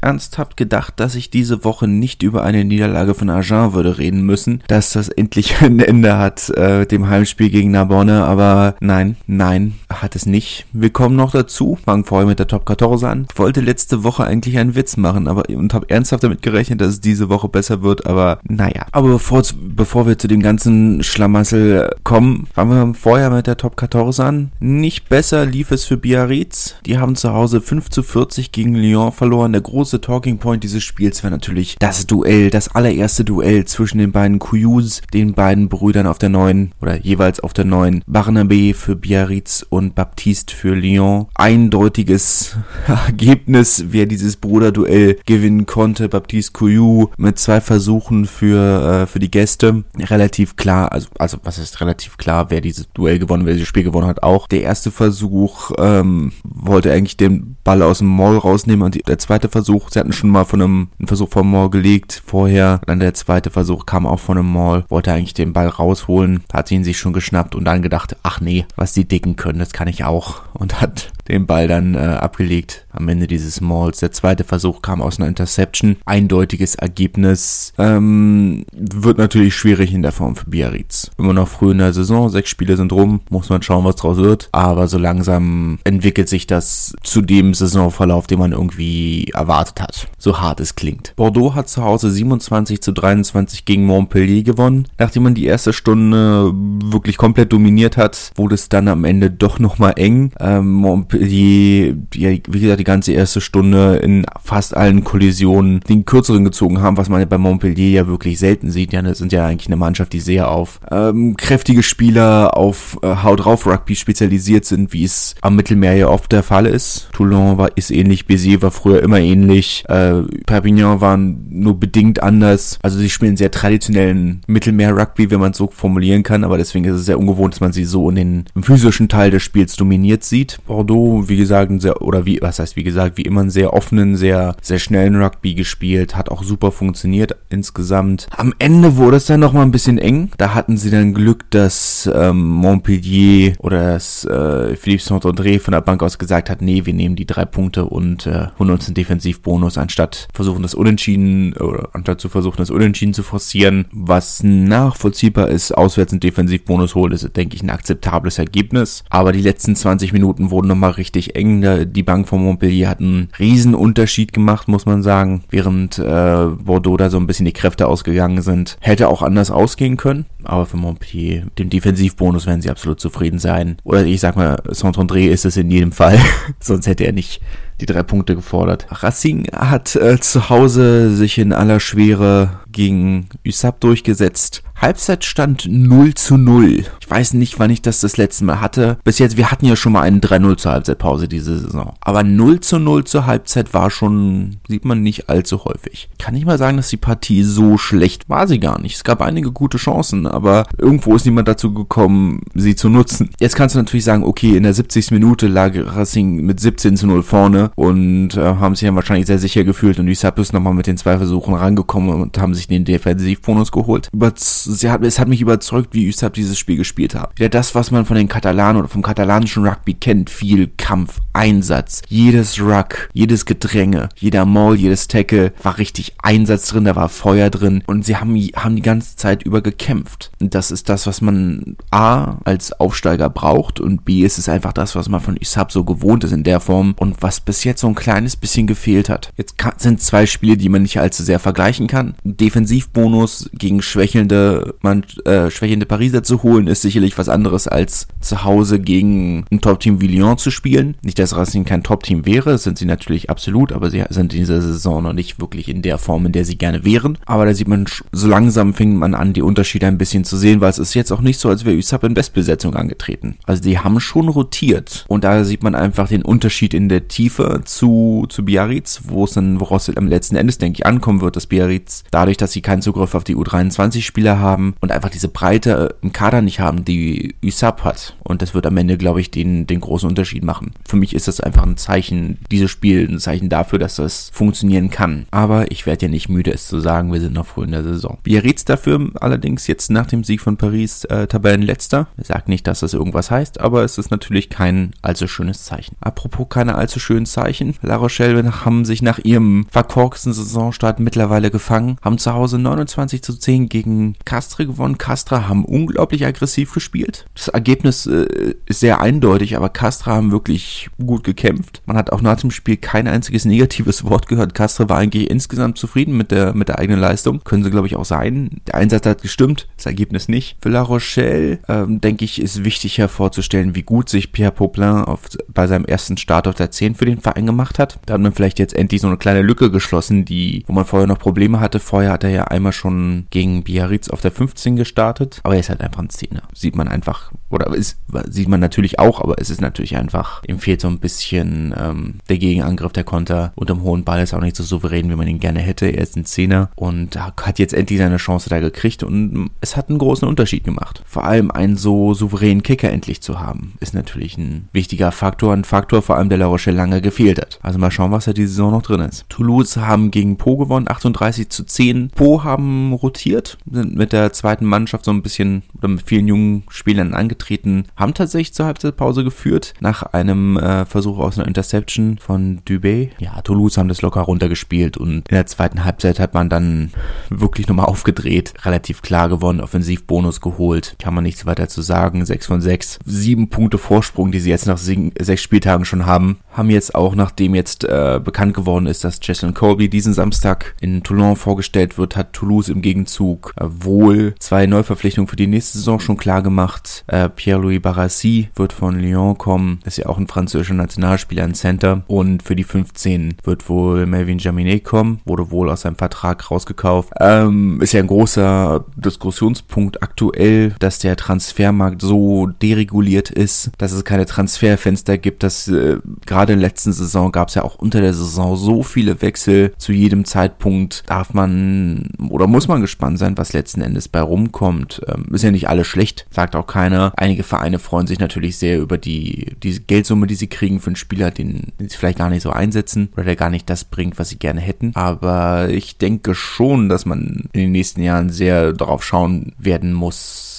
ernsthaft gedacht, dass ich diese Woche nicht über eine Niederlage von Agen würde reden müssen, dass das endlich ein Ende hat, äh, dem Heimspiel gegen Narbonne, aber nein, nein, hat es nicht. Wir kommen noch dazu, fangen vorher mit der Top 14 an. Ich wollte letzte Woche eigentlich einen Witz machen, aber und habe ernsthaft damit gerechnet, dass es diese Woche besser wird, aber naja. Aber bevor, bevor wir zu dem ganzen Schlamassel kommen, fangen wir vorher mit der Top 14 an. Nicht besser lief es für Biarritz. Die haben zu Hause 5 zu 40 gegen Lyon verloren. Der große große Talking Point dieses Spiels war natürlich das Duell, das allererste Duell zwischen den beiden Kuyus, den beiden Brüdern auf der neuen oder jeweils auf der neuen Barnabé für Biarritz und Baptiste für Lyon. Eindeutiges Ergebnis, wer dieses Bruderduell gewinnen konnte. Baptiste Couillou mit zwei Versuchen für, äh, für die Gäste. Relativ klar, also, also was ist relativ klar, wer dieses Duell gewonnen, wer dieses Spiel gewonnen hat auch. Der erste Versuch ähm, wollte eigentlich den Ball aus dem Maul rausnehmen und die, der zweite Versuch Versuch. Sie hatten schon mal von einem einen Versuch vom Maul gelegt vorher. Dann der zweite Versuch kam auch von einem Maul. Wollte eigentlich den Ball rausholen. Hat sie ihn sich schon geschnappt und dann gedacht, ach nee, was die Dicken können, das kann ich auch. Und hat den Ball dann äh, abgelegt am Ende dieses Malls. Der zweite Versuch kam aus einer Interception. Eindeutiges Ergebnis. Ähm, wird natürlich schwierig in der Form für Biarritz. Immer noch früh in der Saison, sechs Spiele sind rum, muss man schauen, was draus wird. Aber so langsam entwickelt sich das zu dem Saisonverlauf, den man irgendwie erwartet hat. So hart es klingt. Bordeaux hat zu Hause 27 zu 23 gegen Montpellier gewonnen. Nachdem man die erste Stunde wirklich komplett dominiert hat, wurde es dann am Ende doch nochmal eng. Ähm, Montpellier die, die, wie gesagt, die ganze erste Stunde in fast allen Kollisionen den kürzeren gezogen haben, was man ja bei Montpellier ja wirklich selten sieht. Ja, das sind ja eigentlich eine Mannschaft, die sehr auf ähm, kräftige Spieler, auf äh, Haut drauf Rugby spezialisiert sind, wie es am Mittelmeer ja oft der Fall ist. Toulon war, ist ähnlich, Béziers war früher immer ähnlich, äh, Perpignan waren nur bedingt anders. Also sie spielen sehr traditionellen Mittelmeer-Rugby, wenn man es so formulieren kann, aber deswegen ist es sehr ungewohnt, dass man sie so in den physischen Teil des Spiels dominiert sieht. Bordeaux wie gesagt, sehr, oder wie, was heißt wie gesagt, wie immer einen sehr offenen, sehr, sehr schnellen Rugby gespielt, hat auch super funktioniert insgesamt. Am Ende wurde es dann nochmal ein bisschen eng. Da hatten sie dann Glück, dass ähm, Montpellier oder das äh, Philippe Saint-André von der Bank aus gesagt hat, nee, wir nehmen die drei Punkte und äh, holen uns einen Defensivbonus, anstatt versuchen das Unentschieden oder anstatt zu versuchen, das Unentschieden zu forcieren, was nachvollziehbar ist, auswärts einen Defensivbonus holen, ist, denke ich, ein akzeptables Ergebnis. Aber die letzten 20 Minuten wurden nochmal richtig eng. Die Bank von Montpellier hat einen riesen Unterschied gemacht, muss man sagen, während äh, Bordeaux da so ein bisschen die Kräfte ausgegangen sind. Hätte auch anders ausgehen können, aber für Montpellier, dem Defensivbonus werden sie absolut zufrieden sein. Oder ich sag mal, Saint-André ist es in jedem Fall, sonst hätte er nicht die drei Punkte gefordert. Racing hat äh, zu Hause sich in aller Schwere gegen USAP durchgesetzt. Halbzeitstand 0 zu 0. Ich weiß nicht, wann ich das das letzte Mal hatte. Bis jetzt, wir hatten ja schon mal einen 3-0 zur Halbzeitpause diese Saison. Aber 0 zu 0 zur Halbzeit war schon, sieht man nicht allzu häufig. Kann ich mal sagen, dass die Partie so schlecht war sie gar nicht. Es gab einige gute Chancen, aber irgendwo ist niemand dazu gekommen, sie zu nutzen. Jetzt kannst du natürlich sagen, okay, in der 70. Minute lag Racing mit 17 zu 0 vorne und äh, haben sich ja wahrscheinlich sehr sicher gefühlt und USAP ist nochmal mit den zwei Versuchen rangekommen und haben sich den Defensivbonus geholt. Über sie hat, es hat mich überzeugt, wie Üstab dieses Spiel gespielt hat. Wieder das, was man von den Katalanen oder vom katalanischen Rugby kennt. Viel Kampf, Einsatz. Jedes Ruck, jedes Gedränge, jeder Maul, jedes Tackle war richtig Einsatz drin, da war Feuer drin und sie haben, haben die ganze Zeit über gekämpft. Und das ist das, was man A als Aufsteiger braucht und B ist es einfach das, was man von Üsab so gewohnt ist in der Form und was bis jetzt so ein kleines bisschen gefehlt hat. Jetzt sind zwei Spiele, die man nicht allzu sehr vergleichen kann. Defensivbonus gegen schwächelnde man äh, schwächende Pariser zu holen, ist sicherlich was anderes als zu Hause gegen ein Top-Team wie Lyon zu spielen. Nicht, dass Racing kein Top-Team wäre, sind sie natürlich absolut, aber sie sind in dieser Saison noch nicht wirklich in der Form, in der sie gerne wären. Aber da sieht man, so langsam fing man an, die Unterschiede ein bisschen zu sehen, weil es ist jetzt auch nicht so, als wäre USAP in Bestbesetzung angetreten. Also die haben schon rotiert und da sieht man einfach den Unterschied in der Tiefe rüber zu, zu Biarritz, wo es dann, woraus es am letzten Endes, denke ich, ankommen wird, dass Biarritz dadurch, dass sie keinen Zugriff auf die U23-Spieler haben und einfach diese Breite im Kader nicht haben, die USAP hat. Und das wird am Ende, glaube ich, den, den großen Unterschied machen. Für mich ist das einfach ein Zeichen, dieses Spiel, ein Zeichen dafür, dass das funktionieren kann. Aber ich werde ja nicht müde, es zu sagen, wir sind noch früh in der Saison. Biarritz dafür allerdings jetzt nach dem Sieg von Paris äh, Tabellenletzter. Sage nicht, dass das irgendwas heißt, aber es ist natürlich kein allzu schönes Zeichen. Apropos keine allzu schönen Zeichen. La Rochelle haben sich nach ihrem verkorksten Saisonstart mittlerweile gefangen, haben zu Hause 29 zu 10 gegen Castre gewonnen. Castra haben unglaublich aggressiv gespielt. Das Ergebnis äh, ist sehr eindeutig, aber Castra haben wirklich gut gekämpft. Man hat auch nach dem Spiel kein einziges negatives Wort gehört. Castra war eigentlich insgesamt zufrieden mit der, mit der eigenen Leistung. Können sie, glaube ich, auch sein. Der Einsatz hat gestimmt, das Ergebnis nicht. Für La Rochelle, ähm, denke ich, ist wichtig hervorzustellen, wie gut sich Pierre Poplin auf, bei seinem ersten Start auf der 10 für den Verein gemacht hat. Da hat man vielleicht jetzt endlich so eine kleine Lücke geschlossen, die, wo man vorher noch Probleme hatte. Vorher hat er ja einmal schon gegen Biarritz auf der 15 gestartet, aber er ist halt einfach ein Zehner. Sieht man einfach, oder ist, sieht man natürlich auch, aber es ist natürlich einfach, ihm fehlt so ein bisschen ähm, der Gegenangriff, der Konter unterm hohen Ball ist auch nicht so souverän, wie man ihn gerne hätte. Er ist ein Zehner und hat jetzt endlich seine Chance da gekriegt und es hat einen großen Unterschied gemacht. Vor allem einen so souveränen Kicker endlich zu haben, ist natürlich ein wichtiger Faktor, ein Faktor vor allem, der La Rochelle lange gefehlt hat. Also mal schauen, was da die Saison noch drin ist. Toulouse haben gegen Po gewonnen, 38 zu 10. Po haben rotiert, sind mit der zweiten Mannschaft so ein bisschen oder mit vielen jungen Spielern angetreten, haben tatsächlich zur Halbzeitpause geführt, nach einem äh, Versuch aus einer Interception von Dubé. Ja, Toulouse haben das locker runtergespielt und in der zweiten Halbzeit hat man dann wirklich nochmal aufgedreht, relativ klar gewonnen, Offensivbonus geholt, kann man nichts weiter zu sagen, 6 von 6, 7 Punkte Vorsprung, die sie jetzt nach sechs Spieltagen schon haben, haben jetzt auch, nachdem jetzt äh, bekannt geworden ist, dass Jesselyn Colby diesen Samstag in Toulon vorgestellt wird, hat Toulouse im Gegenzug äh, wohl zwei Neuverpflichtungen für die nächste Saison schon klar gemacht. Äh, Pierre-Louis Barassi wird von Lyon kommen, ist ja auch ein französischer Nationalspieler, ein Center. Und für die 15 wird wohl Melvin Jaminet kommen, wurde wohl aus seinem Vertrag rausgekauft. Ähm, ist ja ein großer Diskussionspunkt aktuell, dass der Transfermarkt so dereguliert ist, dass es keine Transferfenster gibt, dass äh, gerade in der letzten Saison gab es ja auch unter der Saison so viele Wechsel. Zu jedem Zeitpunkt darf man oder muss man gespannt sein, was letzten Endes bei rumkommt. Ähm, ist ja nicht alles schlecht, sagt auch keiner. Einige Vereine freuen sich natürlich sehr über die, diese Geldsumme, die sie kriegen für einen Spieler, den, den sie vielleicht gar nicht so einsetzen oder der gar nicht das bringt, was sie gerne hätten. Aber ich denke schon, dass man in den nächsten Jahren sehr darauf schauen werden muss,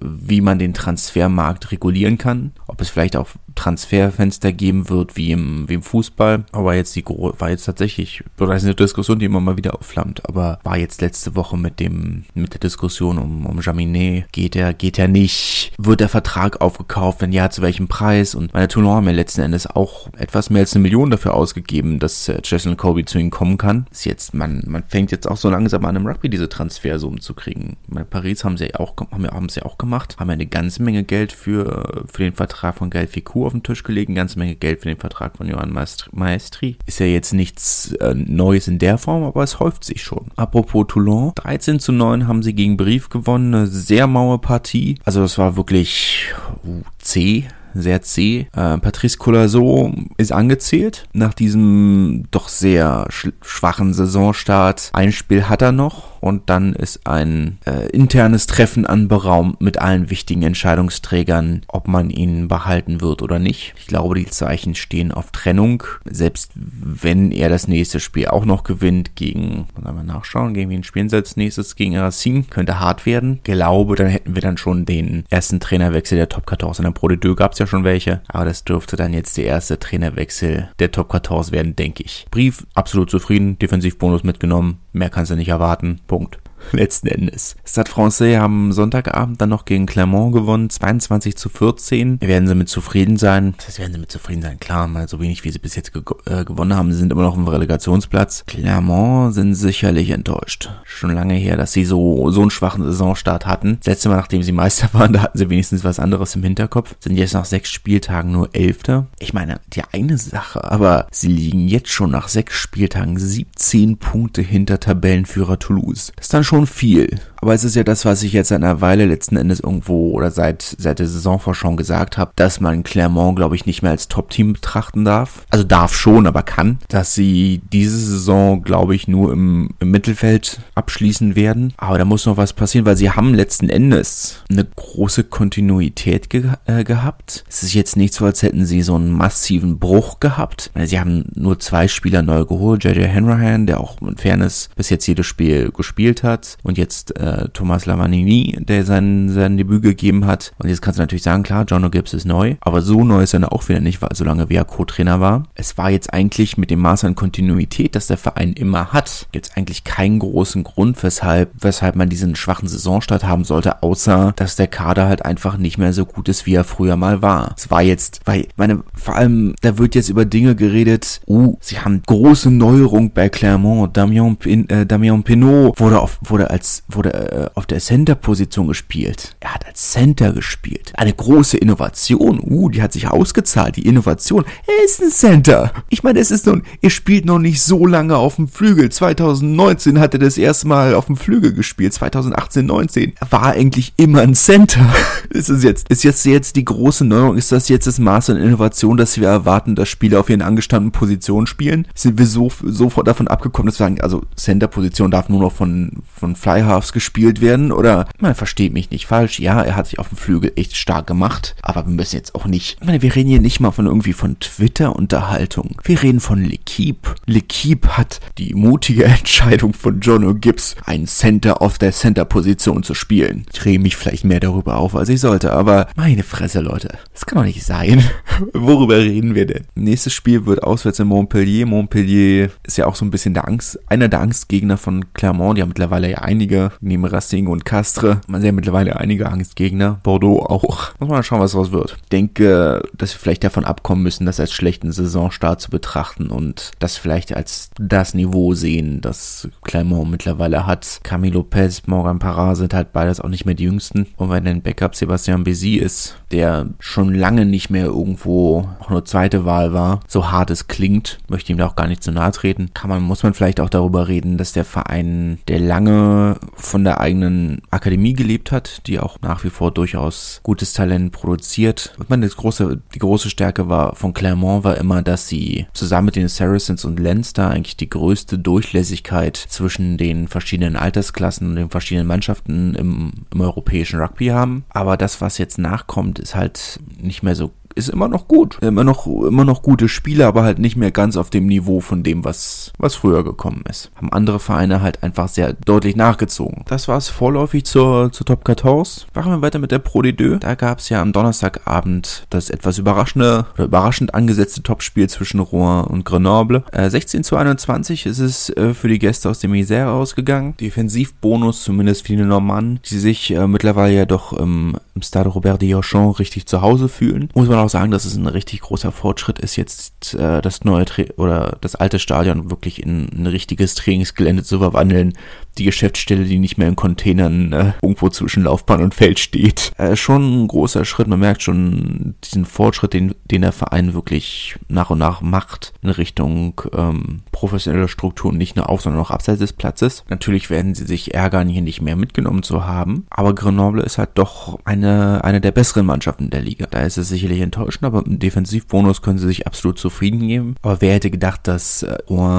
wie man den Transfermarkt regulieren kann. Ob es vielleicht auch Transferfenster geben wird, wie im, wie im Fußball. Aber jetzt die, war jetzt tatsächlich, das ist eine Diskussion, die immer mal wieder aufflammt, aber war jetzt letzte Woche mit dem, mit der Diskussion um, um Jaminet. Geht er, geht er nicht? Wird der Vertrag aufgekauft? Wenn ja, zu welchem Preis? Und meine Toulon haben ja letzten Endes auch etwas mehr als eine Million dafür ausgegeben, dass äh, Jason Kobe zu ihnen kommen kann. Ist jetzt, man, man fängt jetzt auch so langsam an im Rugby diese Transfersummen zu kriegen. Bei Paris haben sie auch, haben, haben sie auch gemacht, haben ja eine ganze Menge Geld für, für den Vertrag von Gelficourt auf den Tisch gelegt, eine ganze Menge Geld für den Vertrag von Johann Maestri. Ist ja jetzt nichts äh, Neues in der Form, aber es häuft sich schon. Apropos Toulon, 13 zu 9 haben sie gegen Brief gewonnen, eine sehr maue Partie. Also es war wirklich uh, zäh sehr zäh. Äh, Patrice Colasso ist angezählt nach diesem doch sehr schwachen Saisonstart. Ein Spiel hat er noch und dann ist ein äh, internes Treffen anberaumt mit allen wichtigen Entscheidungsträgern, ob man ihn behalten wird oder nicht. Ich glaube, die Zeichen stehen auf Trennung. Selbst wenn er das nächste Spiel auch noch gewinnt gegen, wollen wir nachschauen, gegen wen spielen sie als nächstes? Gegen Racine, könnte hart werden. Glaube, dann hätten wir dann schon den ersten Trainerwechsel der Top 14. In der Pro de gab es ja schon welche, aber das dürfte dann jetzt der erste Trainerwechsel der Top 14 werden, denke ich. Brief, absolut zufrieden, Defensivbonus mitgenommen, mehr kannst du nicht erwarten. Punkt. letzten Endes. Stade Francais haben Sonntagabend dann noch gegen Clermont gewonnen, 22 zu 14. Werden sie mit zufrieden sein? Das werden sie mit zufrieden sein, klar, mal so wenig wie sie bis jetzt ge äh, gewonnen haben, sie sind immer noch im Relegationsplatz. Clermont sind sicherlich enttäuscht. Schon lange her, dass sie so, so einen schwachen Saisonstart hatten. Das letzte Mal, nachdem sie Meister waren, da hatten sie wenigstens was anderes im Hinterkopf. Sind jetzt nach sechs Spieltagen nur Elfter. Ich meine, die eine Sache, aber sie liegen jetzt schon nach sechs Spieltagen 17 Punkte hinter Tabellenführer Toulouse. Das ist dann schon viel. Aber es ist ja das, was ich jetzt seit einer Weile letzten Endes irgendwo oder seit, seit der Saisonvorschau gesagt habe, dass man Clermont, glaube ich, nicht mehr als Top-Team betrachten darf. Also darf schon, aber kann. Dass sie diese Saison, glaube ich, nur im, im Mittelfeld abschließen werden. Aber da muss noch was passieren, weil sie haben letzten Endes eine große Kontinuität ge äh, gehabt. Es ist jetzt nicht so, als hätten sie so einen massiven Bruch gehabt. Sie haben nur zwei Spieler neu geholt. JJ Hanrahan, der auch in Fairness bis jetzt jedes Spiel gespielt hat. Und jetzt äh, Thomas Lamanini, der sein, sein Debüt gegeben hat. Und jetzt kannst du natürlich sagen, klar, John Gibbs ist neu. Aber so neu ist er auch wieder nicht, solange wie er Co-Trainer war. Es war jetzt eigentlich mit dem Maß an Kontinuität, das der Verein immer hat, jetzt eigentlich keinen großen Grund, weshalb, weshalb man diesen schwachen Saisonstart haben sollte, außer dass der Kader halt einfach nicht mehr so gut ist, wie er früher mal war. Es war jetzt, weil, meine, vor allem, da wird jetzt über Dinge geredet, uh, sie haben große Neuerung bei Clermont, Damien, Pin, äh, Damien Pinot wurde auf, wurde als, wurde äh, auf der Center-Position gespielt. Er hat als Center gespielt. Eine große Innovation, uh, die hat sich ausgezahlt, die Innovation. Er ist ein Center. Ich meine, es ist nun, er spielt noch nicht so lange auf dem Flügel. 2019 hat er das erste Mal auf dem Flügel gespielt. 2018, 19. Er war eigentlich immer ein Center. ist es jetzt, ist jetzt, jetzt die große Neuerung? Ist das jetzt das Maß an Innovation, dass wir erwarten, dass Spieler auf ihren angestammten Positionen spielen? Sind wir so, sofort davon abgekommen, dass wir sagen, also Center-Position darf nur noch von, von Flyhalves gespielt werden? Oder, man versteht mich nicht falsch. Ja, er hat sich auf dem Flügel echt stark gemacht. Aber wir müssen jetzt auch nicht, ich meine, wir reden hier nicht mal von irgendwie von Twitter-Unterhaltung. Wir reden von L'Equipe. L'Equipe hat die mutige Entscheidung von John O'Gibbs, einen Center auf der Center-Position zu spielen. Ich rede mich vielleicht mehr darüber auf, als ich sollte, aber meine Fresse, Leute. Das kann doch nicht sein. Worüber reden wir denn? Nächstes Spiel wird auswärts in Montpellier. Montpellier ist ja auch so ein bisschen der Angst, einer der Angstgegner von Clermont. Die haben mittlerweile ja einige, neben Racing und Castre, man sieht mittlerweile einige Angstgegner. Bordeaux auch. Muss man schauen, was daraus wird. Ich denke, dass wir vielleicht davon abkommen müssen, das als schlechten Saisonstart zu betrachten und das vielleicht als das Niveau sehen, das Clermont mittlerweile hat. Camilo Lopez, Morgan Parra sind halt beides auch nicht mehr die jüngsten. Und wenn ein Backup Sebastian Bézi ist, der schon lange nicht mehr irgendwo auch nur zweite Wahl war, so hart es klingt, möchte ihm da auch gar nicht zu nahe treten, kann man, muss man vielleicht auch darüber reden, dass der Verein, der lange von der eigenen Akademie gelebt hat, die auch nach wie vor durchaus gutes Talent produziert. Ich meine, das große, die große Stärke war von Clermont war immer, dass sie zusammen mit den Saracens und Leinster eigentlich die größte Durchlässigkeit zwischen den verschiedenen Altersklassen und den verschiedenen Mannschaften im, im europäischen Rugby haben. Aber das, was jetzt nachkommt, ist halt nicht mehr so ist immer noch gut. Immer noch, immer noch gute Spiele, aber halt nicht mehr ganz auf dem Niveau von dem, was, was früher gekommen ist. Haben andere Vereine halt einfach sehr deutlich nachgezogen. Das war es vorläufig zur, zur Top 14. Machen wir weiter mit der Pro D2. Da gab es ja am Donnerstagabend das etwas überraschende oder überraschend angesetzte Topspiel zwischen Rouen und Grenoble. Äh, 16 zu 21 ist es äh, für die Gäste aus dem Isère ausgegangen. Defensivbonus, zumindest für die Normannen, die sich äh, mittlerweile ja doch im, im Stade Robert de Auchan richtig zu Hause fühlen. Muss man auch sagen, dass es ein richtig großer Fortschritt ist, jetzt äh, das neue Tra oder das alte Stadion wirklich in ein richtiges Trainingsgelände zu verwandeln. Die Geschäftsstelle, die nicht mehr in Containern äh, irgendwo zwischen Laufbahn und Feld steht. Äh, schon ein großer Schritt. Man merkt schon diesen Fortschritt, den, den der Verein wirklich nach und nach macht in Richtung ähm, professioneller Strukturen, nicht nur auf, sondern auch abseits des Platzes. Natürlich werden sie sich ärgern, hier nicht mehr mitgenommen zu haben. Aber Grenoble ist halt doch eine, eine der besseren Mannschaften der Liga. Da ist es sicherlich enttäuschend, aber mit dem Defensivbonus können sie sich absolut zufrieden geben. Aber wer hätte gedacht, dass äh,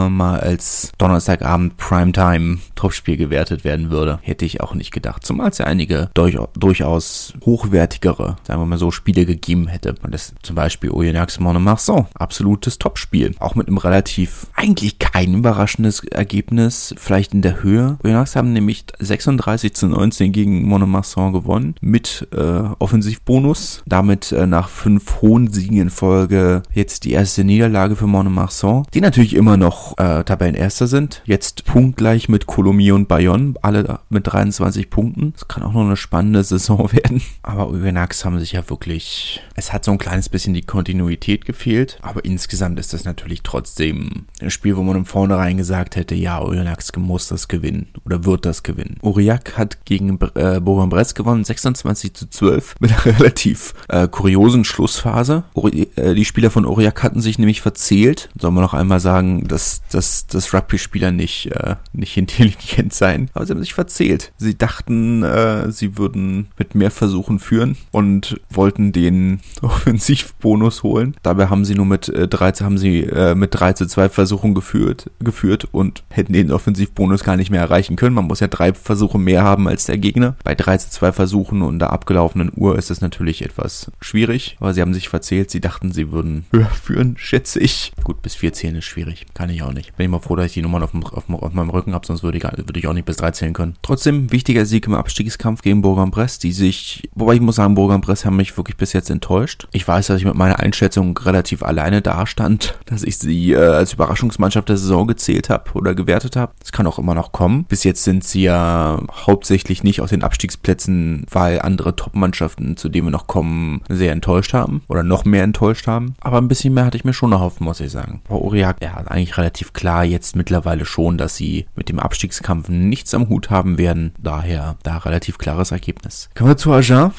mal als Donnerstagabend Primetime Topspiel gewertet werden würde? Hätte ich auch nicht gedacht. Zumal es ja einige durch, durchaus hochwertigere, sagen wir mal so, Spiele gegeben hätte. Und das zum Beispiel Oyonnax Monomarsan. Absolutes Topspiel. Auch mit einem relativ, eigentlich kein überraschendes Ergebnis. Vielleicht in der Höhe. Oyonnax haben nämlich 36 zu 19 gegen Monomarsan gewonnen. Mit äh, Offensivbonus. Damit äh, nach fünf hohen Siegen in Folge jetzt die erste Niederlage für Monomarsan. Die natürlich immer noch äh, Tabellenerster sind. Jetzt punktgleich mit Colomiers und Bayonne. Alle mit 23 Punkten. Das kann auch noch eine spannende Saison werden. Aber Oyonnax haben sich ja wirklich... Es hat so ein kleines bisschen die Kontinuität gefehlt. Aber insgesamt ist das natürlich trotzdem ein Spiel, wo man im Vornherein gesagt hätte, ja, Oyonnax muss das gewinnen. Oder wird das gewinnen. Aurillac hat gegen äh, Bourg-en-Bresse gewonnen. 26 zu 12. Mit einer relativ äh, kuriosen Schlussphase. Äh, die Spieler von Aurillac hatten sich nämlich verzählt. Soll man noch einmal sagen, dass, dass, dass Rugby-Spieler nicht, äh, nicht intelligent intelligent sein, aber sie haben sich verzählt. Sie dachten, äh, sie würden mit mehr Versuchen führen und wollten den Offensivbonus holen. Dabei haben sie nur mit äh, 13 haben sie äh, mit 3 zu 2 Versuchen geführt, geführt und hätten den Offensivbonus gar nicht mehr erreichen können. Man muss ja drei Versuche mehr haben als der Gegner. Bei 3 zu 2 Versuchen und der abgelaufenen Uhr ist es natürlich etwas schwierig, aber sie haben sich verzählt. Sie dachten, sie würden höher führen, schätze ich. Gut, bis 4 zählen ist schwierig. Kann ich auch nicht. Bin ich mal froh, dass ich die Nummern auf, dem, auf, auf meinem Rücken habe, sonst würde ich, würde ich auch nicht bis 3 zählen können. Trotzdem, wichtiger Sieg im Abstiegskampf gegen Bourg-en-Bresse, die sich, wobei ich muss sagen, Bourg-en-Bresse haben mich wirklich bis jetzt enttäuscht. Ich weiß, dass ich mit meiner Einschätzung relativ alleine dastand, dass ich sie äh, als Überraschungsmannschaft der Saison gezählt habe oder gewertet habe. Das kann auch immer noch kommen. Bis jetzt sind sie ja hauptsächlich nicht auf den Abstiegsplätzen, weil andere Top-Mannschaften, zu denen wir noch kommen, sehr enttäuscht haben oder noch mehr enttäuscht haben. Aber ein bisschen mehr hatte ich mir schon erhofft, muss ich sagen. Frau Uriak, ja, eigentlich relativ klar jetzt mittlerweile schon, dass sie mit dem Abstiegskampf nichts am Hut haben werden. Daher da relativ klares Ergebnis. Kommen wir zu Agen.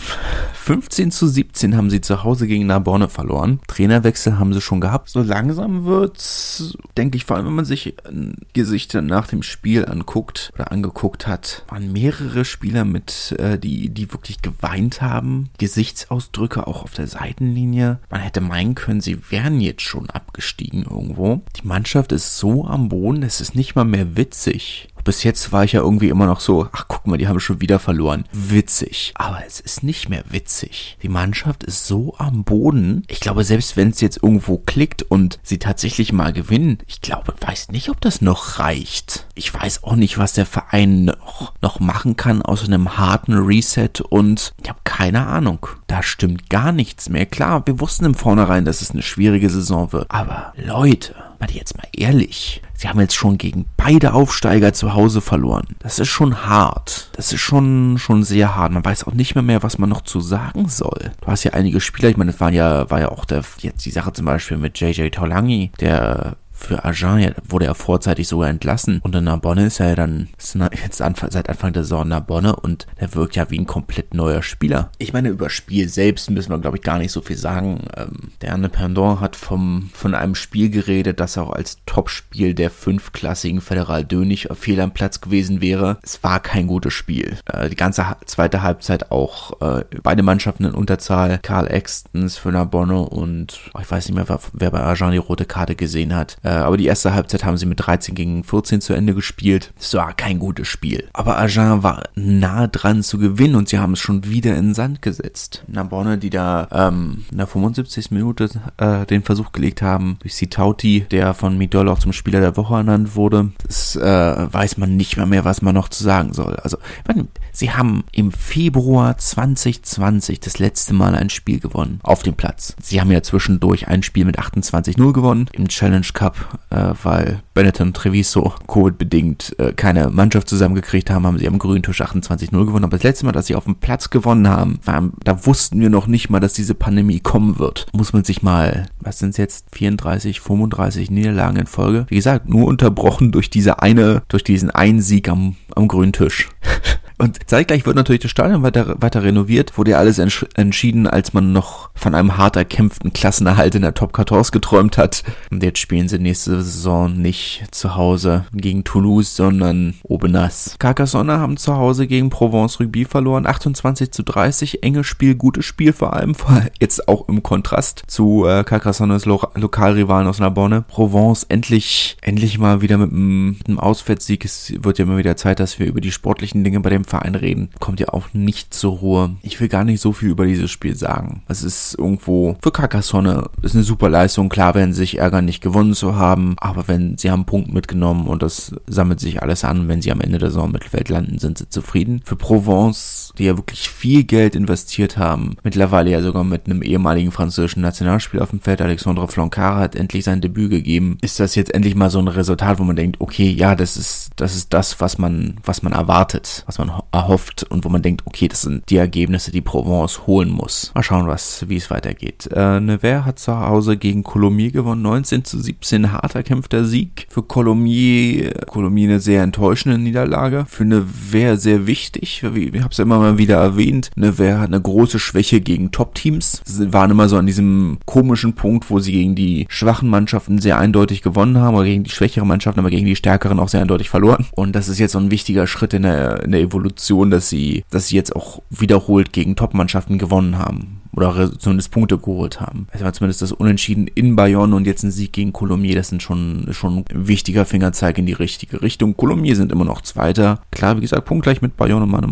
15 zu 17 haben sie zu Hause gegen Narbonne verloren. Trainerwechsel haben sie schon gehabt. So langsam wird's, denke ich, vor allem wenn man sich Gesichter nach dem Spiel anguckt oder angeguckt hat, waren mehrere Spieler mit, äh, die, die wirklich geweint haben. Gesichtsausdrücke auch auf der Seitenlinie. Man hätte meinen können, sie wären jetzt schon abgestiegen irgendwo. Die Mannschaft ist so am Boden, es ist nicht mal mehr witzig. Bis jetzt war ich ja irgendwie immer noch so, ach guck mal, die haben schon wieder verloren. Witzig. Aber es ist nicht mehr witzig. Die Mannschaft ist so am Boden. Ich glaube, selbst wenn es jetzt irgendwo klickt und sie tatsächlich mal gewinnen, ich glaube, weiß nicht, ob das noch reicht. Ich weiß auch nicht, was der Verein noch, noch machen kann aus einem harten Reset und ich habe keine Ahnung. Da stimmt gar nichts mehr. Klar, wir wussten im Vornherein, dass es eine schwierige Saison wird. Aber Leute, mal jetzt mal ehrlich. Sie haben jetzt schon gegen beide Aufsteiger zu Hause verloren. Das ist schon hart. Das ist schon, schon sehr hart. Man weiß auch nicht mehr mehr, was man noch zu sagen soll. Du hast ja einige Spieler, ich meine, das waren ja, war ja auch der, jetzt die Sache zum Beispiel mit JJ Taulangi, der für Agen wurde er vorzeitig sogar entlassen. Und in Narbonne ist er ja dann jetzt seit Anfang der Saison Narbonne und der wirkt ja wie ein komplett neuer Spieler. Ich meine, über Spiel selbst müssen wir, glaube ich, gar nicht so viel sagen. Ähm, der Anne Pendant hat vom, von einem Spiel geredet, das auch als Topspiel der fünfklassigen Federal Dönig fehl am Platz gewesen wäre. Es war kein gutes Spiel. Äh, die ganze zweite Halbzeit auch äh, beide Mannschaften in Unterzahl. Karl Extens für Narbonne und oh, ich weiß nicht mehr, wer, wer bei Agen die rote Karte gesehen hat. Äh, aber die erste Halbzeit haben sie mit 13 gegen 14 zu Ende gespielt. Es war kein gutes Spiel. Aber Agen war nah dran zu gewinnen und sie haben es schon wieder in den Sand gesetzt. Narbonne, die da ähm, in der 75. Minute äh, den Versuch gelegt haben, durch Sitauti, der von Midol auch zum Spieler der Woche ernannt wurde, das äh, weiß man nicht mehr mehr, was man noch zu sagen soll. Also, sie haben im Februar 2020 das letzte Mal ein Spiel gewonnen auf dem Platz. Sie haben ja zwischendurch ein Spiel mit 28-0 gewonnen im Challenge Cup äh, weil Benetton und Treviso Covid-bedingt äh, keine Mannschaft zusammengekriegt haben, haben sie am grünen Tisch 28-0 gewonnen. Aber das letzte Mal, dass sie auf dem Platz gewonnen haben, war, da wussten wir noch nicht mal, dass diese Pandemie kommen wird. Muss man sich mal, was sind es jetzt, 34, 35 Niederlagen in Folge? Wie gesagt, nur unterbrochen durch diese eine, durch diesen einen Sieg am, am grünen Tisch. Und zeitgleich wird natürlich das Stadion weiter, weiter renoviert, wurde ja alles entschieden, als man noch von einem hart erkämpften Klassenerhalt in der Top 14 geträumt hat. Und jetzt spielen sie nächste Saison nicht zu Hause gegen Toulouse, sondern Obenas. Carcassonne haben zu Hause gegen Provence Rugby verloren, 28 zu 30. Enges Spiel, gutes Spiel vor allem, jetzt auch im Kontrast zu äh, Carcassonnes Lo Lokalrivalen aus Narbonne. Provence endlich, endlich mal wieder mit einem, Auswärtssieg. Es wird ja immer wieder Zeit, dass wir über die sportlichen Dinge bei dem Verein reden, kommt ja auch nicht zur Ruhe. Ich will gar nicht so viel über dieses Spiel sagen. Es ist irgendwo für Carcassonne ist eine super Leistung. Klar werden sie sich ärgern, nicht gewonnen zu haben, aber wenn sie haben Punkt mitgenommen und das sammelt sich alles an, wenn sie am Ende der Saison Mittelfeld landen, sind sie zufrieden. Für Provence, die ja wirklich viel Geld investiert haben, mittlerweile ja sogar mit einem ehemaligen französischen Nationalspieler auf dem Feld, Alexandre Flancard hat endlich sein Debüt gegeben, ist das jetzt endlich mal so ein Resultat, wo man denkt, okay, ja, das ist, das ist das, was man, was man erwartet, was man erhofft und wo man denkt, okay, das sind die Ergebnisse, die Provence holen muss. Mal schauen, was, wie es weitergeht. Äh, Nevers hat zu Hause gegen Colomiers gewonnen, 19 zu 17, hart erkämpfter Sieg. Für Colomiers, Colomiers eine sehr enttäuschende Niederlage. Für Nevers sehr wichtig, ich habe es immer mal wieder erwähnt. Nevers hat eine große Schwäche gegen Top-Teams. Sie waren immer so an diesem komischen Punkt, wo sie gegen die schwachen Mannschaften sehr eindeutig gewonnen haben oder gegen die schwächeren Mannschaften, aber gegen die stärkeren auch sehr eindeutig verloren verloren. Und das ist jetzt so ein wichtiger Schritt in der, in der Evolution, dass sie, dass sie jetzt auch wiederholt gegen Top-Mannschaften gewonnen haben oder zumindest Punkte geholt haben. Es war zumindest das Unentschieden in Bayonne und jetzt ein Sieg gegen Colomiers, das sind schon, schon ein wichtiger Fingerzeig in die richtige Richtung. Colomiers sind immer noch Zweiter. Klar, wie gesagt, punktgleich mit Bayonne und Mane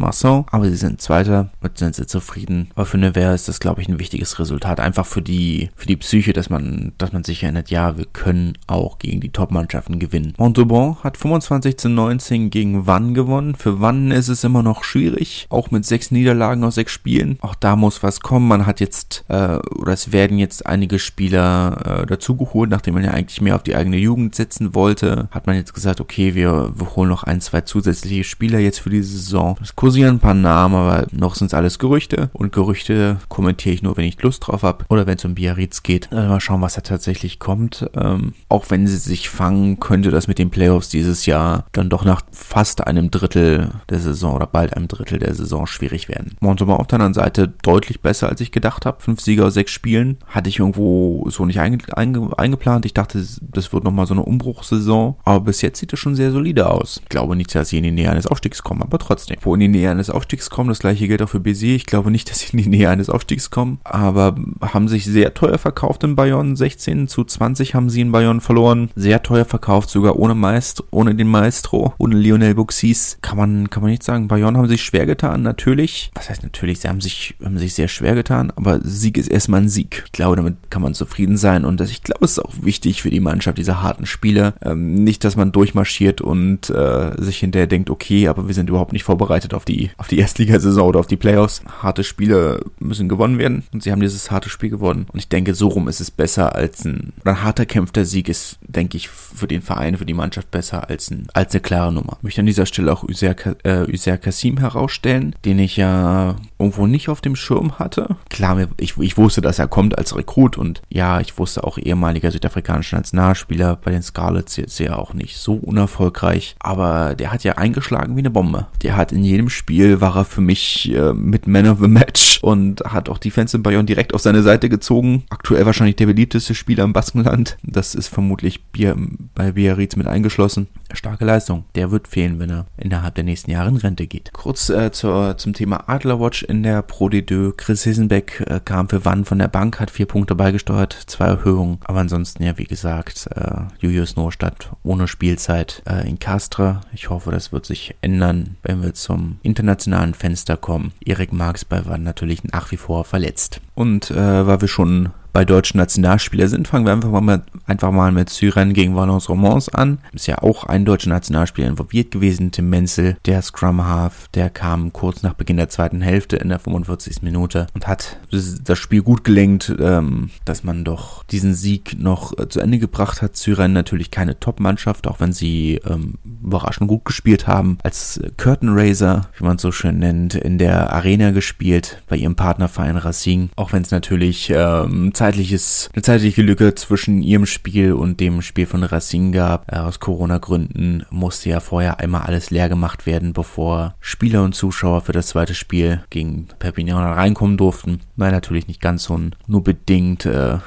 aber sie sind Zweiter, mit sind sie zufrieden. Aber für Nevers ist das, glaube ich, ein wichtiges Resultat. Einfach für die, für die Psyche, dass man, dass man sich erinnert, ja, wir können auch gegen die Top-Mannschaften gewinnen. Montauban hat 25 zu 19 gegen Wann gewonnen. Für Wann ist es immer noch schwierig, auch mit sechs Niederlagen aus sechs Spielen. Auch da muss was kommen. Man hat jetzt, äh, oder es werden jetzt einige Spieler äh, dazugeholt, nachdem man ja eigentlich mehr auf die eigene Jugend setzen wollte, hat man jetzt gesagt, okay, wir, wir holen noch ein, zwei zusätzliche Spieler jetzt für diese Saison. Es kursieren ein paar Namen, aber noch sind es alles Gerüchte und Gerüchte kommentiere ich nur, wenn ich Lust drauf habe oder wenn es um Biarritz geht. Also mal schauen, was da tatsächlich kommt. Ähm, auch wenn sie sich fangen, könnte das mit den Playoffs dieses Jahr dann doch nach fast einem Drittel der Saison oder bald einem Drittel der Saison schwierig werden. Montauban auf der anderen Seite deutlich besser, als ich gedacht habe. Fünf Sieger sechs Spielen. Hatte ich irgendwo so nicht einge einge eingeplant. Ich dachte, das wird nochmal so eine Umbruchssaison. Aber bis jetzt sieht es schon sehr solide aus. Ich glaube nicht, dass sie in die Nähe eines Aufstiegs kommen, aber trotzdem. Wo in die Nähe eines Aufstiegs kommen, das gleiche gilt auch für Bézier. Ich glaube nicht, dass sie in die Nähe eines Aufstiegs kommen, aber haben sich sehr teuer verkauft in Bayonne. 16 zu 20 haben sie in Bayonne verloren. Sehr teuer verkauft, sogar ohne Maestro, ohne den Maestro, ohne Lionel Buxis. Kann man, kann man nicht sagen. Bayonne haben sich schwer getan, natürlich. Was heißt natürlich? Sie haben sich, haben sich sehr schwer getan aber Sieg ist erstmal ein Sieg. Ich glaube, damit kann man zufrieden sein und das, ich glaube, es ist auch wichtig für die Mannschaft, diese harten Spiele. Ähm, nicht, dass man durchmarschiert und äh, sich hinterher denkt, okay, aber wir sind überhaupt nicht vorbereitet auf die, auf die Erstligasaison oder auf die Playoffs. Harte Spiele müssen gewonnen werden und sie haben dieses harte Spiel gewonnen. Und ich denke, so rum ist es besser als ein, ein harter kämpfter Sieg ist, denke ich, für den Verein, für die Mannschaft besser als, ein, als eine klare Nummer. Ich möchte an dieser Stelle auch User, äh, User Kassim herausstellen, den ich ja irgendwo nicht auf dem Schirm hatte. Klar, ich, ich wusste, dass er kommt als Rekrut und ja, ich wusste auch ehemaliger südafrikanischer Nationalspieler bei den Scarlets jetzt ja auch nicht so unerfolgreich, aber der hat ja eingeschlagen wie eine Bombe. Der hat in jedem Spiel war er für mich äh, mit Man of the Match und hat auch Defensive Bayern direkt auf seine Seite gezogen. Aktuell wahrscheinlich der beliebteste Spieler im Baskenland. Das ist vermutlich Bier, bei Biarritz mit eingeschlossen. Starke Leistung. Der wird fehlen, wenn er innerhalb der nächsten Jahre in Rente geht. Kurz äh, zur, zum Thema Adlerwatch in der Pro D2. Chris Hissenbeck äh, kam für Wann von der Bank, hat vier Punkte beigesteuert, zwei Erhöhungen. Aber ansonsten, ja, wie gesagt, äh, Julius Nostadt ohne Spielzeit äh, in Castre. Ich hoffe, das wird sich ändern, wenn wir zum internationalen Fenster kommen. Erik Marx bei Wann natürlich nach wie vor verletzt. Und äh, weil wir schon bei deutschen Nationalspieler sind, fangen wir einfach mal mit, einfach mal mit Syren gegen Valence Romans an. Ist ja auch ein deutscher Nationalspieler involviert gewesen, Tim Menzel, der Scrum Half, der kam kurz nach Beginn der zweiten Hälfte in der 45. Minute und hat das Spiel gut gelenkt, ähm, dass man doch diesen Sieg noch äh, zu Ende gebracht hat. Syren natürlich keine Top-Mannschaft, auch wenn sie ähm, überraschend gut gespielt haben. Als Curtain Raiser, wie man es so schön nennt, in der Arena gespielt, bei ihrem Partnerverein Racing. Auch wenn es natürlich ähm, zeitliches, eine zeitliche Lücke zwischen ihrem Spiel und dem Spiel von Racing gab. Äh, aus Corona-Gründen musste ja vorher einmal alles leer gemacht werden, bevor Spieler und Zuschauer für das zweite Spiel gegen Perpignan reinkommen durften. War natürlich nicht ganz so nur bedingt äh,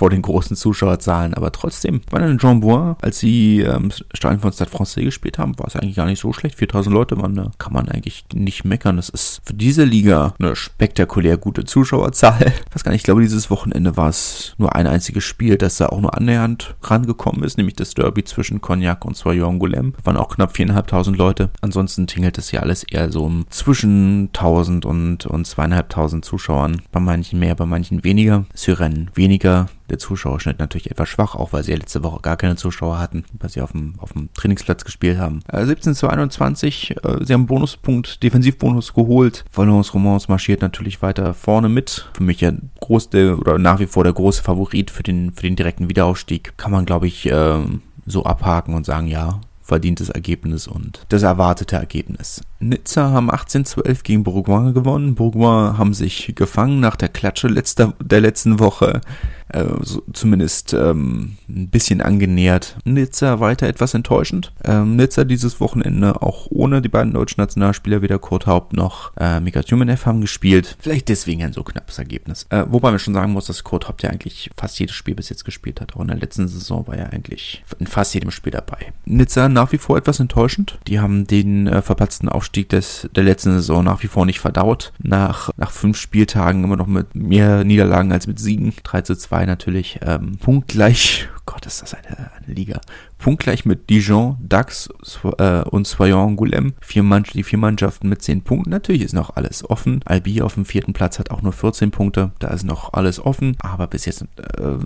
vor den großen Zuschauerzahlen, aber trotzdem, bei den Jean Bois, als sie ähm, Stadion von Stade Francais gespielt haben, war es eigentlich gar nicht so schlecht. 4000 Leute waren da, kann man eigentlich nicht meckern. Das ist für diese Liga eine spektakulär gute Zuschauerzahl. Ich weiß gar nicht, ich glaube, dieses Wochenende war es nur ein einziges Spiel, das da auch nur annähernd rangekommen ist, nämlich das Derby zwischen Cognac und Soyon Goulem. Waren auch knapp 4.500 Leute. Ansonsten tingelt es ja alles eher so um zwischen 1000 und, und 2.500 Zuschauern. Bei manchen mehr, bei manchen weniger. Syren weniger der Zuschauerschnitt natürlich etwas schwach, auch weil sie ja letzte Woche gar keine Zuschauer hatten, weil sie auf dem, auf dem Trainingsplatz gespielt haben. Äh, 17 zu 21, äh, sie haben Bonuspunkt, Defensivbonus geholt. Valence Romans marschiert natürlich weiter vorne mit. Für mich ja groß der, oder nach wie vor der große Favorit für den, für den direkten Wiederaufstieg. Kann man, glaube ich, äh, so abhaken und sagen, ja, verdientes Ergebnis und das erwartete Ergebnis. Nizza haben 18-12 gegen Bourgoin gewonnen. Bourgoin haben sich gefangen nach der Klatsche letzter, der letzten Woche äh, so, zumindest ähm, ein bisschen angenähert. Nizza weiter etwas enttäuschend. Ähm, Nizza dieses Wochenende auch ohne die beiden deutschen Nationalspieler, weder Kurt Haupt noch äh, Mika Tjumenev haben gespielt. Vielleicht deswegen ein so knappes Ergebnis. Äh, wobei man schon sagen muss, dass Kurt Haupt ja eigentlich fast jedes Spiel bis jetzt gespielt hat. Auch in der letzten Saison war er eigentlich in fast jedem Spiel dabei. Nizza nach wie vor etwas enttäuschend. Die haben den äh, verpatzten Aufstieg des, der letzten Saison nach wie vor nicht verdaut. Nach, nach fünf Spieltagen immer noch mit mehr Niederlagen als mit Siegen. 3 zu 2 natürlich ähm, punktgleich Gott, ist das eine, eine Liga. Punktgleich mit Dijon, Dax äh, und Soyon Goulem. Vier Mannschaft, die vier Mannschaften mit zehn Punkten. Natürlich ist noch alles offen. Albi auf dem vierten Platz hat auch nur 14 Punkte. Da ist noch alles offen. Aber bis jetzt äh,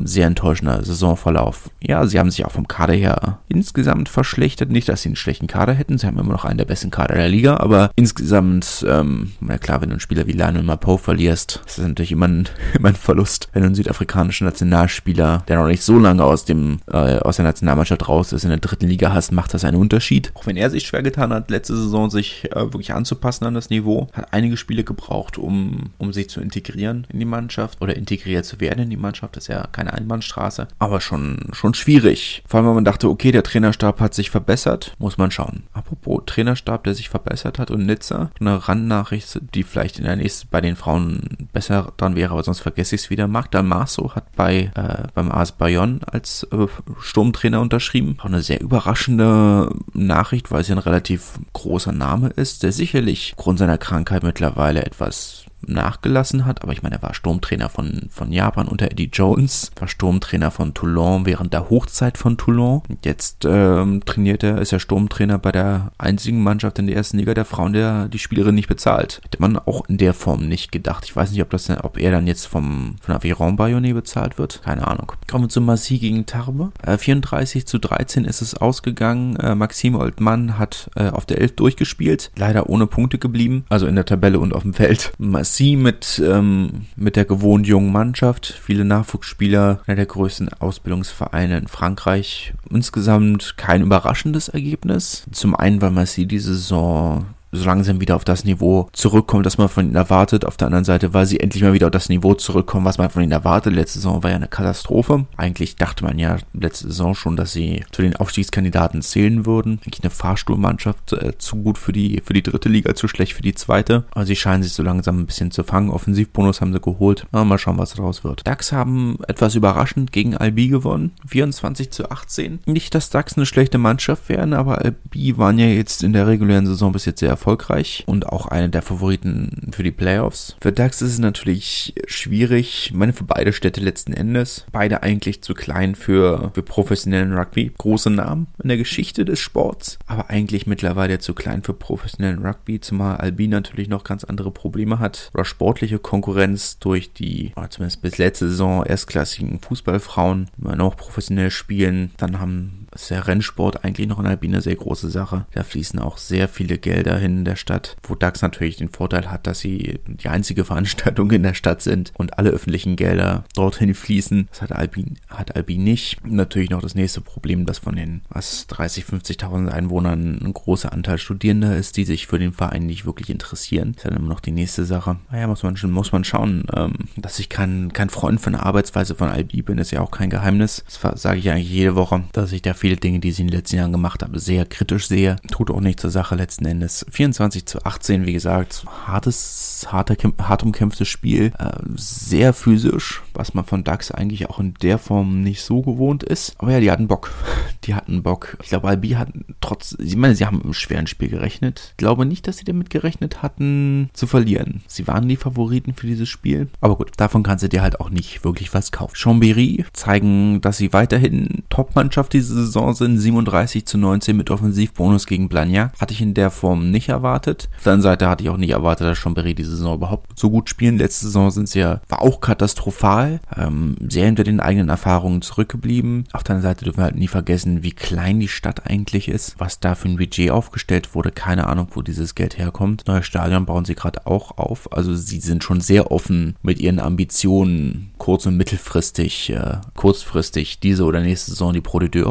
sehr enttäuschender Saisonverlauf. Ja, sie haben sich auch vom Kader her insgesamt verschlechtert. Nicht, dass sie einen schlechten Kader hätten. Sie haben immer noch einen der besten Kader der Liga. Aber insgesamt, ähm, na klar, wenn du einen Spieler wie Lionel Mapo verlierst, ist das natürlich immer ein, immer ein Verlust. Wenn du einen südafrikanischen Nationalspieler, der noch nicht so lange aus dem, äh, aus der Nationalmannschaft raus ist, in der dritten Liga hast, macht das einen Unterschied. Auch wenn er sich schwer getan hat, letzte Saison sich äh, wirklich anzupassen an das Niveau, hat einige Spiele gebraucht, um, um sich zu integrieren in die Mannschaft oder integriert zu werden in die Mannschaft. Das ist ja keine Einbahnstraße, aber schon, schon schwierig. Vor allem, wenn man dachte, okay, der Trainerstab hat sich verbessert, muss man schauen. Apropos Trainerstab, der sich verbessert hat und Nizza, eine Randnachricht, die vielleicht in der nächsten bei den Frauen besser dran wäre, aber sonst vergesse ich es wieder. Magda Marso hat bei äh, beim AS Bayonne als äh, Sturmtrainer unterschrieben. Auch eine sehr überraschende Nachricht, weil sie ein relativ großer Name ist, der sicherlich aufgrund seiner Krankheit mittlerweile etwas nachgelassen hat, aber ich meine, er war Sturmtrainer von, von Japan unter Eddie Jones, war Sturmtrainer von Toulon während der Hochzeit von Toulon. Jetzt ähm, trainiert er, ist er Sturmtrainer bei der einzigen Mannschaft in der ersten Liga der Frauen, der die Spielerin nicht bezahlt. Hätte man auch in der Form nicht gedacht. Ich weiß nicht, ob das, ob er dann jetzt vom, von Aviron Bayonne bezahlt wird. Keine Ahnung. Kommen wir zu Massi gegen Tarbe. Äh, 34 zu 13 ist es ausgegangen. Äh, Maxime Oldmann hat äh, auf der 11 durchgespielt. Leider ohne Punkte geblieben. Also in der Tabelle und auf dem Feld. Massi sie mit, ähm, mit der gewohnt jungen Mannschaft, viele Nachwuchsspieler, einer der größten Ausbildungsvereine in Frankreich. Insgesamt kein überraschendes Ergebnis. Zum einen, weil Massi diese Saison so langsam wieder auf das Niveau zurückkommt, das man von ihnen erwartet. Auf der anderen Seite, weil sie endlich mal wieder auf das Niveau zurückkommen, was man von ihnen erwartet. Letzte Saison war ja eine Katastrophe. Eigentlich dachte man ja letzte Saison schon, dass sie zu den Aufstiegskandidaten zählen würden. Eigentlich eine Fahrstuhlmannschaft, äh, zu gut für die, für die dritte Liga, zu schlecht für die zweite. Aber sie scheinen sich so langsam ein bisschen zu fangen. Offensivbonus haben sie geholt. mal schauen, was daraus wird. DAX haben etwas überraschend gegen Albi gewonnen. 24 zu 18. Nicht, dass DAX eine schlechte Mannschaft wären, aber Albi waren ja jetzt in der regulären Saison bis jetzt sehr erfolgreich erfolgreich und auch eine der Favoriten für die Playoffs. Für DAX ist es natürlich schwierig. Meine, für beide Städte letzten Endes. Beide eigentlich zu klein für, für professionellen Rugby. Große Namen in der Geschichte des Sports, aber eigentlich mittlerweile zu klein für professionellen Rugby, zumal Albi natürlich noch ganz andere Probleme hat. Oder sportliche Konkurrenz durch die, zumindest bis letzte Saison, erstklassigen Fußballfrauen, die immer noch professionell spielen. Dann haben ist der Rennsport eigentlich noch in Albi eine sehr große Sache. Da fließen auch sehr viele Gelder hin in der Stadt, wo DAX natürlich den Vorteil hat, dass sie die einzige Veranstaltung in der Stadt sind und alle öffentlichen Gelder dorthin fließen. Das hat Albi, hat Albi nicht. Natürlich noch das nächste Problem, dass von den was 30, 50.000 Einwohnern ein großer Anteil Studierender ist, die sich für den Verein nicht wirklich interessieren. Das ist dann immer noch die nächste Sache. Naja, muss man, muss man schauen. Ähm, dass ich kein, kein Freund von der Arbeitsweise von Albi bin, ist ja auch kein Geheimnis. Das sage ich eigentlich jede Woche, dass ich da viele Dinge, die sie in den letzten Jahren gemacht haben, sehr kritisch sehe. Tut auch nicht zur Sache letzten Endes. 24 zu 18, wie gesagt, hartes, harter, hart umkämpftes Spiel. Äh, sehr physisch, was man von DAX eigentlich auch in der Form nicht so gewohnt ist. Aber ja, die hatten Bock. Die hatten Bock. Ich glaube, Albi hat trotz, ich meine, sie haben im schweren Spiel gerechnet. Ich glaube nicht, dass sie damit gerechnet hatten, zu verlieren. Sie waren die Favoriten für dieses Spiel. Aber gut, davon kannst du dir halt auch nicht wirklich was kaufen. Chambéry zeigen, dass sie weiterhin Top-Mannschaft diese Saison sind. 37 zu 19 mit Offensivbonus gegen Blagnac. Hatte ich in der Form nicht erwartet. Auf der anderen Seite hatte ich auch nicht erwartet, dass Chambéry diese Saison überhaupt so gut spielen. Letzte Saison sind sie ja, war auch katastrophal. Ähm, sehr hinter den eigenen Erfahrungen zurückgeblieben. Auf der anderen Seite dürfen wir halt nie vergessen, wie klein die Stadt eigentlich ist, was da für ein Budget aufgestellt wurde. Keine Ahnung, wo dieses Geld herkommt. Neues Stadion bauen sie gerade auch auf. Also sie sind schon sehr offen mit ihren Ambitionen, kurz- und mittelfristig, äh, kurzfristig diese oder nächste Saison die Pro D2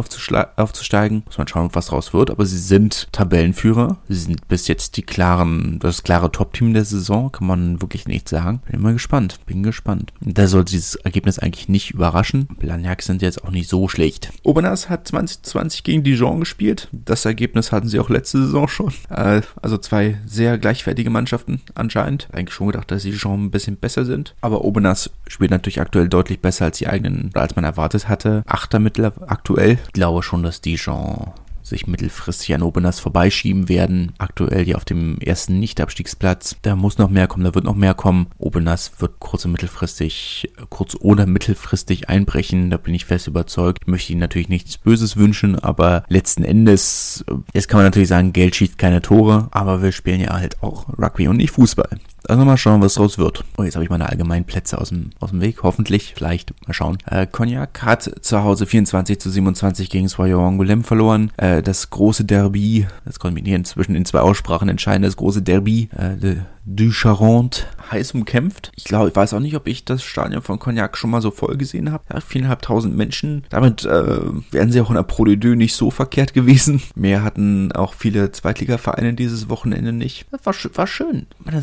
aufzusteigen. Muss man schauen, was draus wird. Aber sie sind Tabellenführer. Sie sind bis jetzt die klaren, das klare Top-Team der Saison. Kann man wirklich nicht sagen. Bin mal gespannt. Bin gespannt. Da sollte dieses Ergebnis eigentlich nicht überraschen. Blagnac sind jetzt auch nicht so schlecht. Obernas hat 2020 gegen Dijon gespielt. Das Ergebnis hatten sie auch letzte Saison schon. Äh, also zwei sehr gleichwertige Mannschaften anscheinend. Eigentlich schon gedacht, dass Dijon ein bisschen besser sind. Aber Obernas spielt natürlich aktuell deutlich besser als die eigenen, als man erwartet hatte. Achter Mittel aktuell. Ich glaube schon, dass Dijon sich mittelfristig an Obenas vorbeischieben werden. Aktuell die auf dem ersten Nicht-Abstiegsplatz. Da muss noch mehr kommen, da wird noch mehr kommen. Obenas wird kurz und mittelfristig, kurz oder mittelfristig einbrechen. Da bin ich fest überzeugt. Ich möchte ihnen natürlich nichts Böses wünschen, aber letzten Endes, jetzt kann man natürlich sagen, Geld schießt keine Tore, aber wir spielen ja halt auch Rugby und nicht Fußball. Also mal schauen, was draus wird. Oh, jetzt habe ich meine allgemeinen Plätze aus dem, aus dem Weg. Hoffentlich, vielleicht, mal schauen. Äh, Cognac hat zu Hause 24 zu 27 gegen Soyo Angoulême verloren. Äh, das große Derby, das kombinieren zwischen den zwei Aussprachen entscheiden, das große Derby äh, de, du Charente heiß umkämpft. Ich glaube, ich weiß auch nicht, ob ich das Stadion von Cognac schon mal so voll gesehen habe. Ja, viereinhalbtausend Menschen. Damit äh, wären sie auch in der Pro de nicht so verkehrt gewesen. Mehr hatten auch viele Zweitligavereine dieses Wochenende nicht. Das war, war schön. Meine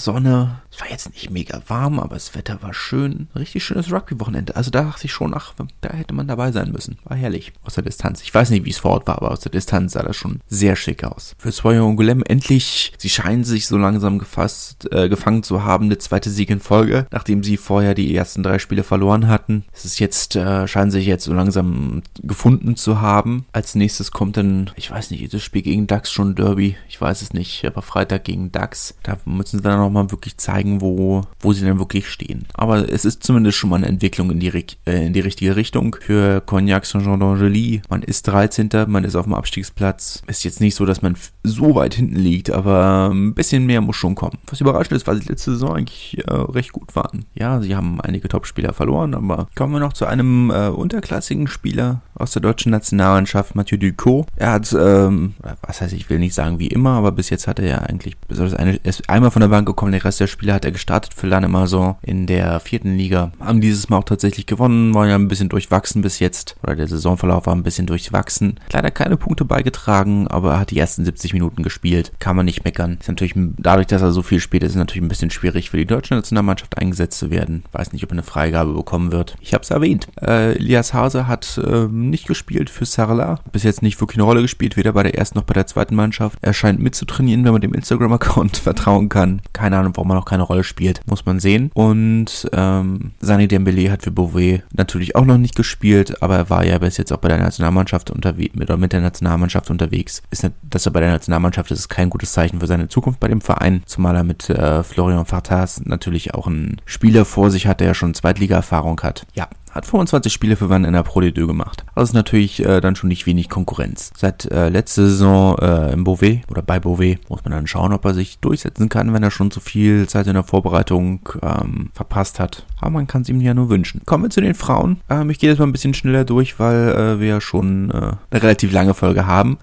Sommersonne. Es war jetzt nicht mega warm, aber das Wetter war schön. Richtig schönes Rugby-Wochenende. Also da dachte ich schon, ach, da hätte man dabei sein müssen. War herrlich. Aus der Distanz. Ich weiß nicht, wie es vor Ort war, aber aus der Distanz sah das schon sehr schick aus. Für Soyon Golem endlich, sie scheinen sich so langsam gefasst, äh, gefangen zu haben, der zweite Sieg in Folge, nachdem sie vorher die ersten drei Spiele verloren hatten. Es ist jetzt, äh, scheinen sich jetzt so langsam gefunden zu haben. Als nächstes kommt dann, ich weiß nicht, ist das Spiel gegen DAX schon Derby? Ich weiß es nicht, aber Freitag gegen DAX. Da müssen sie dann nochmal wirklich zeigen, wo, wo sie dann wirklich stehen. Aber es ist zumindest schon mal eine Entwicklung in die, äh, in die richtige Richtung. Für Cognac Saint-Jean d'Angely, man ist 13. Man ist auf dem Abstiegsplatz. Ist jetzt nicht so, dass man so weit hinten liegt, aber ein bisschen mehr muss schon kommen. Was überraschend ist, weil sie letzte Saison eigentlich äh, recht gut waren. Ja, sie haben einige Top-Spieler verloren, aber kommen wir noch zu einem äh, unterklassigen Spieler aus der deutschen Nationalmannschaft, Mathieu Ducot. Er hat, ähm, was heißt, ich will nicht sagen wie immer, aber bis jetzt hat er ja eigentlich, besonders eine, ist einmal von der Bank gekommen, der Rest der Spieler hat er gestartet für Lannemazon in der vierten Liga. Haben dieses Mal auch tatsächlich gewonnen, waren ja ein bisschen durchwachsen bis jetzt, oder der Saisonverlauf war ein bisschen durchwachsen. Leider keine Punkte beigetragen, aber er hat die ersten 70 Minuten gespielt. Kann man nicht meckern. Ist natürlich, dadurch, dass er so viel spielt, ist es natürlich ein bisschen schwierig für die deutsche Nationalmannschaft eingesetzt zu werden. Weiß nicht, ob er eine Freigabe bekommen wird. Ich habe es erwähnt. Äh, Elias Hase hat ähm, nicht gespielt für Sarla. Bis jetzt nicht wirklich eine Rolle gespielt, weder bei der ersten noch bei der zweiten Mannschaft. Er scheint mitzutrainieren, wenn man dem Instagram-Account vertrauen kann. Keine Ahnung, warum er noch keine Rolle spielt. Muss man sehen. Und ähm, Sani Dembele hat für Beauvais natürlich auch noch nicht gespielt, aber er war ja bis jetzt auch bei der Nationalmannschaft unterwegs, mit, mit der Nationalmannschaft unterwegs. Ist dass er bei der Nationalmannschaft ist, ist kein gutes Zeichen für seine Zukunft bei dem Verein, zumal er mit äh, Florian Fartas natürlich auch einen Spieler vor sich hat, der ja schon Zweitliga-Erfahrung hat. Ja, hat 25 Spiele für Wann in der Pro D2 gemacht. Das ist natürlich äh, dann schon nicht wenig Konkurrenz. Seit äh, letzter Saison äh, im Beauvais oder bei Beauvais muss man dann schauen, ob er sich durchsetzen kann, wenn er schon zu viel Zeit in der Vorbereitung ähm, verpasst hat. Aber man kann es ihm ja nur wünschen. Kommen wir zu den Frauen. Ähm, ich gehe jetzt mal ein bisschen schneller durch, weil äh, wir ja schon äh, eine relativ lange Folge haben.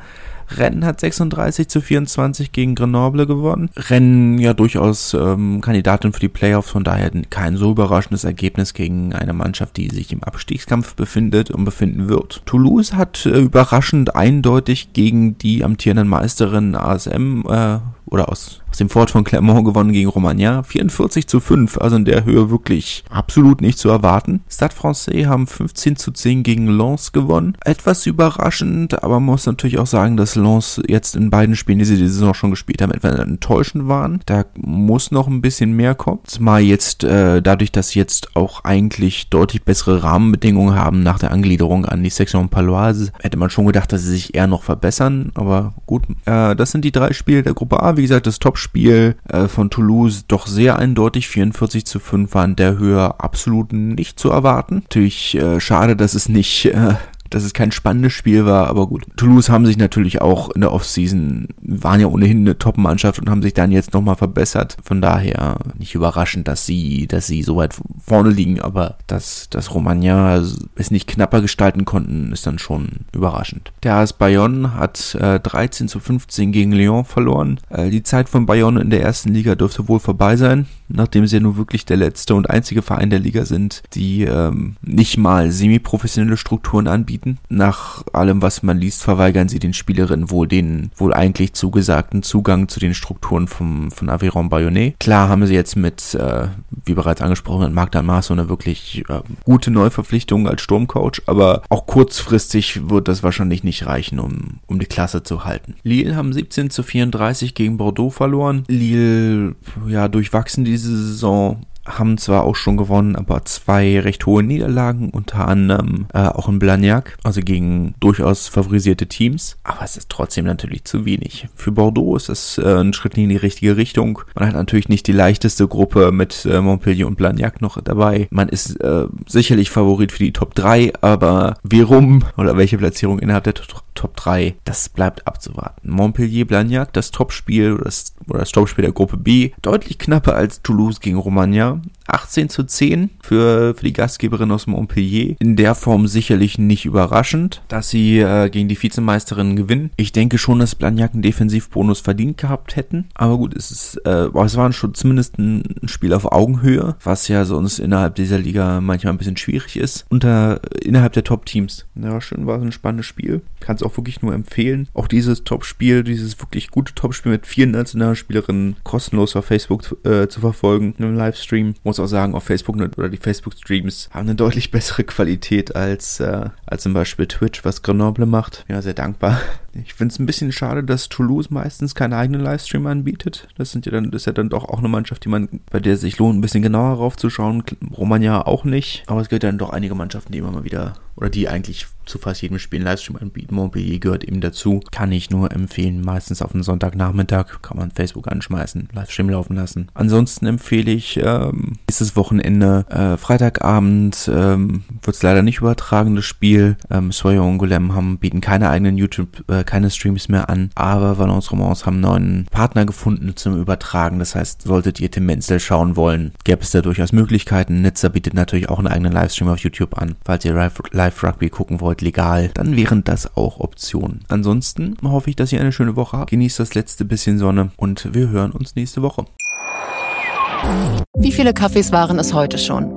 Rennen hat 36 zu 24 gegen Grenoble gewonnen. Rennen ja durchaus ähm, Kandidatin für die Playoffs, von daher kein so überraschendes Ergebnis gegen eine Mannschaft, die sich im Abstiegskampf befindet und befinden wird. Toulouse hat äh, überraschend eindeutig gegen die amtierenden Meisterin ASM äh, oder aus, aus dem Fort von Clermont gewonnen gegen Romagna. 44 zu 5, also in der Höhe wirklich absolut nicht zu erwarten. Stade Francais haben 15 zu 10 gegen Lens gewonnen. Etwas überraschend, aber man muss natürlich auch sagen, dass Lens jetzt in beiden Spielen, die sie die Saison schon gespielt haben, etwas enttäuschend waren. Da muss noch ein bisschen mehr kommen. Zumal jetzt, äh, dadurch, dass sie jetzt auch eigentlich deutlich bessere Rahmenbedingungen haben nach der Angliederung an die Section Paloise, hätte man schon gedacht, dass sie sich eher noch verbessern. Aber gut, äh, das sind die drei Spiele der Gruppe A wie gesagt, das Topspiel äh, von Toulouse doch sehr eindeutig. 44 zu 5 war in der Höhe absolut nicht zu erwarten. Natürlich äh, schade, dass es nicht äh, dass es kein spannendes Spiel war, aber gut. Toulouse haben sich natürlich auch in der Offseason, waren ja ohnehin eine Top-Mannschaft und haben sich dann jetzt nochmal verbessert. Von daher nicht überraschend, dass sie, dass sie so weit vorne liegen, aber dass, dass Romagna es nicht knapper gestalten konnten, ist dann schon überraschend. Der AS Bayonne hat äh, 13 zu 15 gegen Lyon verloren. Äh, die Zeit von Bayonne in der ersten Liga dürfte wohl vorbei sein, nachdem sie ja nur wirklich der letzte und einzige Verein der Liga sind, die ähm, nicht mal semi-professionelle Strukturen anbieten. Nach allem, was man liest, verweigern sie den Spielerinnen wohl den wohl eigentlich zugesagten Zugang zu den Strukturen vom, von Aviron Bayonnais. Klar haben sie jetzt mit, äh, wie bereits angesprochen, Magda Maas eine wirklich äh, gute Neuverpflichtung als Sturmcoach, aber auch kurzfristig wird das wahrscheinlich nicht reichen, um, um die Klasse zu halten. Lille haben 17 zu 34 gegen Bordeaux verloren. Lille, ja, durchwachsen diese Saison haben zwar auch schon gewonnen, aber zwei recht hohe Niederlagen, unter anderem äh, auch in Blagnac, also gegen durchaus favorisierte Teams. Aber es ist trotzdem natürlich zu wenig. Für Bordeaux ist es äh, ein Schritt in die richtige Richtung. Man hat natürlich nicht die leichteste Gruppe mit äh, Montpellier und Blagnac noch dabei. Man ist äh, sicherlich Favorit für die Top 3, aber wie rum oder welche Platzierung innerhalb der Top 3, das bleibt abzuwarten. Montpellier-Blagnac, das Topspiel oder das, oder das Topspiel der Gruppe B, deutlich knapper als Toulouse gegen Romagna. 18 zu 10 für, für die Gastgeberin aus Montpellier. In der Form sicherlich nicht überraschend, dass sie äh, gegen die Vizemeisterin gewinnen. Ich denke schon, dass Blagnac einen Defensivbonus verdient gehabt hätten. Aber gut, es ist, äh, es war schon zumindest ein Spiel auf Augenhöhe, was ja sonst innerhalb dieser Liga manchmal ein bisschen schwierig ist. Unter, innerhalb der Top-Teams. Ja, schön war es ein spannendes Spiel. Kann es auch wirklich nur empfehlen. Auch dieses Top-Spiel, dieses wirklich gute Top-Spiel mit vielen Nationalspielerinnen kostenlos auf Facebook äh, zu verfolgen, einem Livestream. Muss auch sagen, auf Facebook oder die Facebook-Streams haben eine deutlich bessere Qualität als, äh, als zum Beispiel Twitch, was Grenoble macht. Ja, sehr dankbar. Ich finde es ein bisschen schade, dass Toulouse meistens keinen eigenen Livestream anbietet. Das sind ja dann, das ist ja dann doch auch eine Mannschaft, die man, bei der es sich lohnt, ein bisschen genauer raufzuschauen. Romagna auch nicht. Aber es gibt dann doch einige Mannschaften, die immer mal wieder, oder die eigentlich zu fast jedem Spiel einen Livestream anbieten. Montpellier gehört eben dazu. Kann ich nur empfehlen. Meistens auf einen Sonntagnachmittag kann man Facebook anschmeißen, Livestream laufen lassen. Ansonsten empfehle ich ähm, nächstes Wochenende, äh, Freitagabend ähm, wird es leider nicht übertragen, das Spiel. Ähm, Soyo und Golem haben, bieten keine eigenen YouTube, äh, keine Streams mehr an, aber Valence Romance haben neuen Partner gefunden zum Übertragen. Das heißt, solltet ihr Tim Menzel schauen wollen, gäbe es da durchaus Möglichkeiten. Nizza bietet natürlich auch einen eigenen Livestream auf YouTube an. Falls ihr Live-Rugby gucken wollt, legal, dann wären das auch Optionen. Ansonsten hoffe ich, dass ihr eine schöne Woche habt. Genießt das letzte bisschen Sonne und wir hören uns nächste Woche. Wie viele Kaffees waren es heute schon?